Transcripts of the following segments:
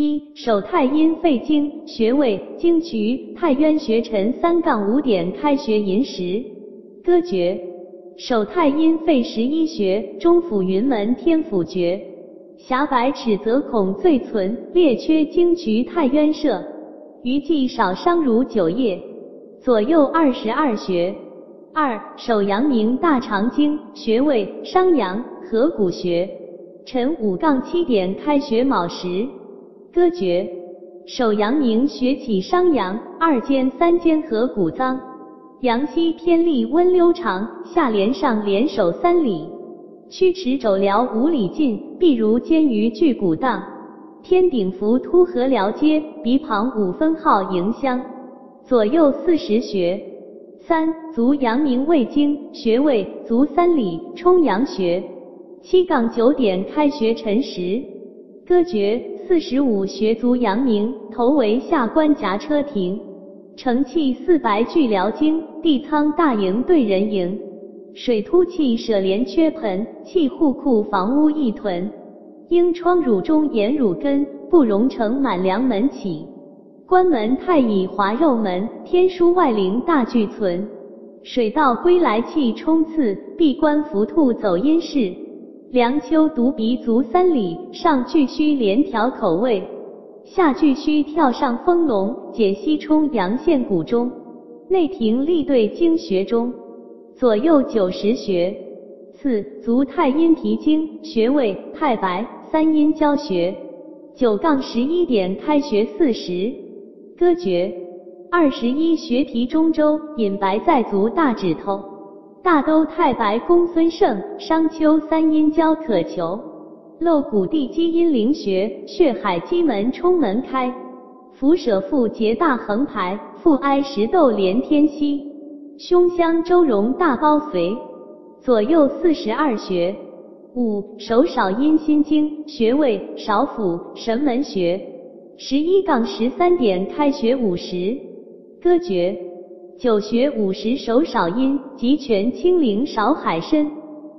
一手太阴肺经穴位经渠太渊穴辰三杠五点开穴寅时，歌诀手太阴肺十一穴中府云门天府诀，狭百尺则孔最存列缺经渠太渊舍，余际少伤如九叶，左右二十二穴。二手阳明大肠经穴位商阳合谷穴，辰五杠七点开穴卯时。歌诀：手阳明穴起商阳，二间三间合谷脏，阳溪天利温溜长，下连上连手三里，曲池肘髎五里近，必如肩鱼巨骨荡，天顶浮突合髎接，鼻旁五分号迎香，左右四十穴。三足阳明胃经穴位足三里冲阳穴，七杠九点开穴辰时。歌诀四十五穴足阳明头为下关夹车停，承气四白巨髎经，地仓大营对人营，水突气舍连缺盆，气户库房屋一屯，应窗乳中沿乳根，不容成满梁门起。关门太乙滑肉门，天枢外灵大聚存。水到归来气冲刺，闭关伏兔走阴室。梁丘独鼻足三里，上巨虚连条口味，下巨虚跳上风龙，解西冲阳线谷中，内庭立对经穴中，左右九十穴。四足太阴脾经穴位太白三阴交穴，九杠十一点开穴四十。歌诀：二十一学题中州隐白在足大指头，大都太白公孙胜，商丘三阴交可求，漏谷地基阴灵穴，血海基门冲门开，伏舍腹结大横排，腹哀石豆连天息，胸香周荣大包随，左右四十二穴。五手少阴心经穴位少府神门穴。十一杠十三点开学五十，歌诀九穴五十手少阴，极泉清灵少海深，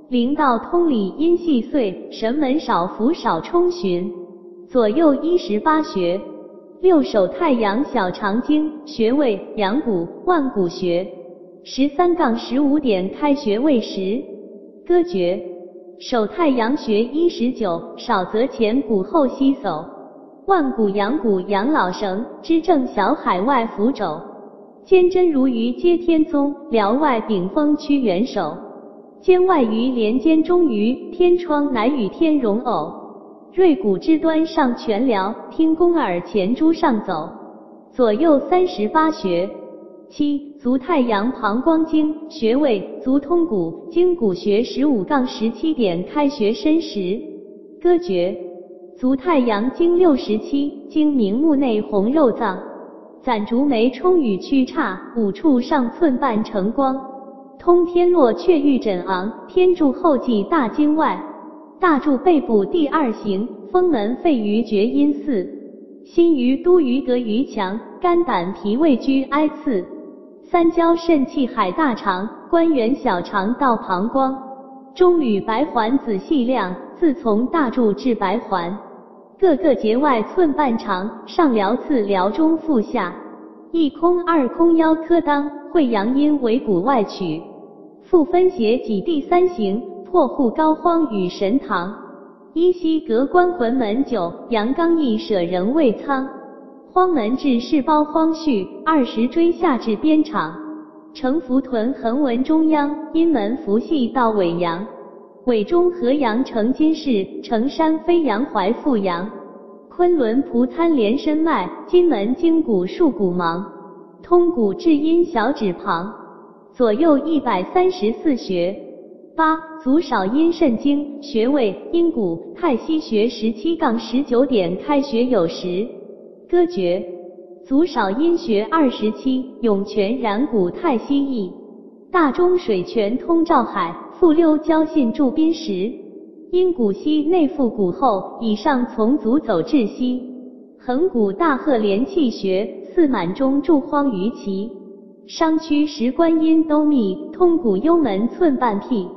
灵道通理阴细碎，神门少福少冲循，左右一十八穴。六手太阳小肠经穴位阳谷万谷穴，十三杠十五点开穴位时，歌诀。手太阳穴一十九，少则前谷后膝走。万古阳谷养老绳，支正小海外扶肘，坚贞如鱼接天宗，辽外顶峰屈元首，肩外鱼连肩中鱼，天窗乃与天容偶，锐骨之端上全辽，听宫耳前珠上走，左右三十八穴。七足太阳膀胱经穴位足通骨经骨穴十五杠十七点开穴申时，歌诀。足太阳经六十七，经明目内红肉脏，攒竹眉冲羽曲叉，五处上寸半成光，通天络却玉枕昂，天柱后继大经外，大柱背部第二行，风门肺俞厥阴四，心俞都俞得俞强，肝胆脾胃居哀次，三焦肾气海大肠，关元小肠到膀胱，中履白环仔细量，自从大柱至白环。各个节外寸半长，上髎次髎中腹下，一空二空腰科当，会阳阴为骨外取，复分邪己第三行，破户膏肓与神堂，依稀隔关魂门九，阳刚一舍人未仓，荒门至是包荒序，二十椎下至边场，承浮臀横纹中央，阴门伏系到尾阳。尾中合阳成金氏，成山飞阳怀复阳，昆仑蒲参连身脉，金门经骨束骨芒，通骨至阴小指旁，左右一百三十四穴。八足少阴肾经穴位阴谷太溪穴十七杠十九点开穴有时。歌诀足少阴穴二十七涌泉然谷太溪意，大中水泉通照海。复溜交信驻宾时，因骨膝内腹骨后以上从足走至膝，横骨大壑连气穴，四满中柱荒于其商区十官阴都密，通骨幽门寸半辟，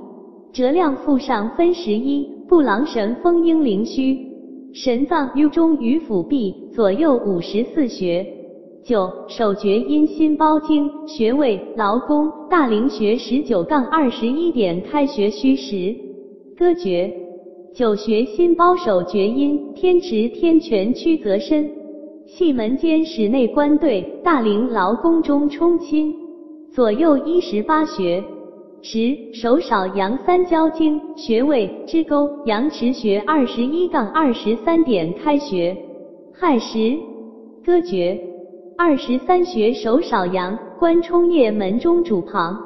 折量腹上分十一，布郎神风应灵虚，神脏于中于腹壁左右五十四穴。九手厥阴心包经穴位劳宫大陵穴十九杠二十一点开穴虚实。歌诀：九穴心包手厥阴天池天泉曲泽深，细门间室内关对大陵劳宫中冲亲。左右一十八穴。十手少阳三焦经穴位支沟阳池穴二十一杠二十三点开穴。亥时。歌诀。二十三穴手少阳关冲液门中主旁，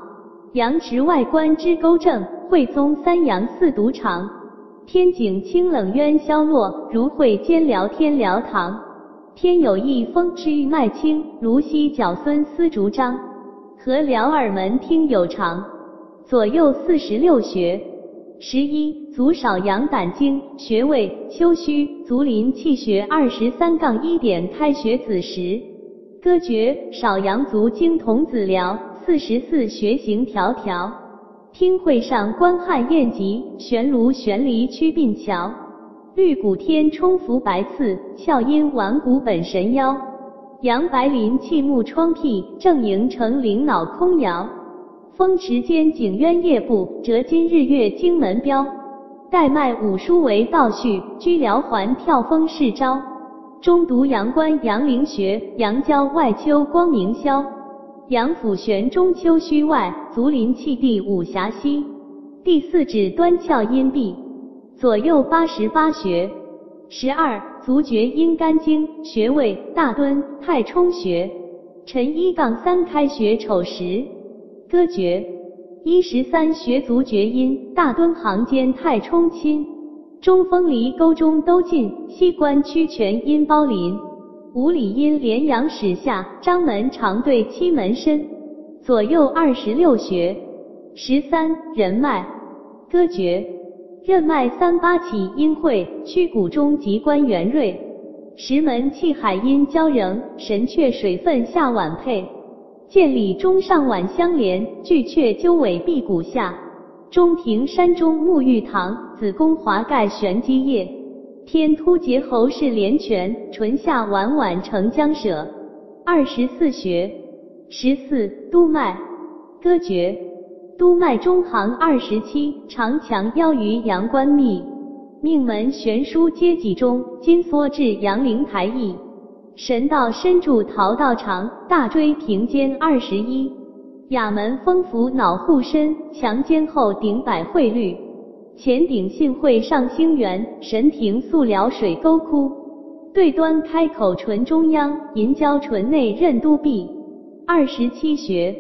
阳池外关支沟正会宗三阳四毒长，天井清冷渊消落如会兼疗天疗堂，天有一风之欲脉清如溪角孙丝竹张，和疗耳门听有长，左右四十六穴。十一足少阳胆经穴位丘虚足临气穴二十三杠一点开穴子时。歌诀：少阳足经童子髎，四十四穴行条条。听会上观汉宴集，悬炉悬离曲鬓桥。绿谷天冲浮白刺，笑阴顽骨本神妖。杨白林气目窗辟，正营成灵脑空摇。风池间景渊夜步，折金日月经门标。带脉五书为道序，居辽环跳风是招。中毒阳关阳陵穴，阳交外丘光明消，阳府悬中丘虚外，足临气地五狭溪。第四指端窍阴闭，左右八十八穴。十二足厥阴肝经穴位大敦太冲穴，辰一杠三开穴丑时。歌诀：一十三穴足厥阴大敦行间太冲亲。中风离沟中都近，西关曲泉阴包临，五里阴连阳始下，张门长对七门深，左右二十六穴。十三任脉，歌诀：任脉三八起阴会，曲骨中极关元锐，石门气海阴交仍，神阙水分下脘配，见里中上脘相连，巨阙鸠尾闭骨下。中庭山中沐浴堂，子宫华盖玄机液，天突结喉是连泉，唇下宛宛成江舍。二十四穴。十四督脉，歌诀：督脉中行二十七，长强腰于阳关密，命门悬枢接脊中，筋缩至阳陵台翼，神道深处桃道长，大椎平肩二十一。雅门风府脑护身，强肩后顶百会律，前顶信会上星元，神庭素疗水沟窟，对端开口唇中央，银交唇内任督闭，二十七穴。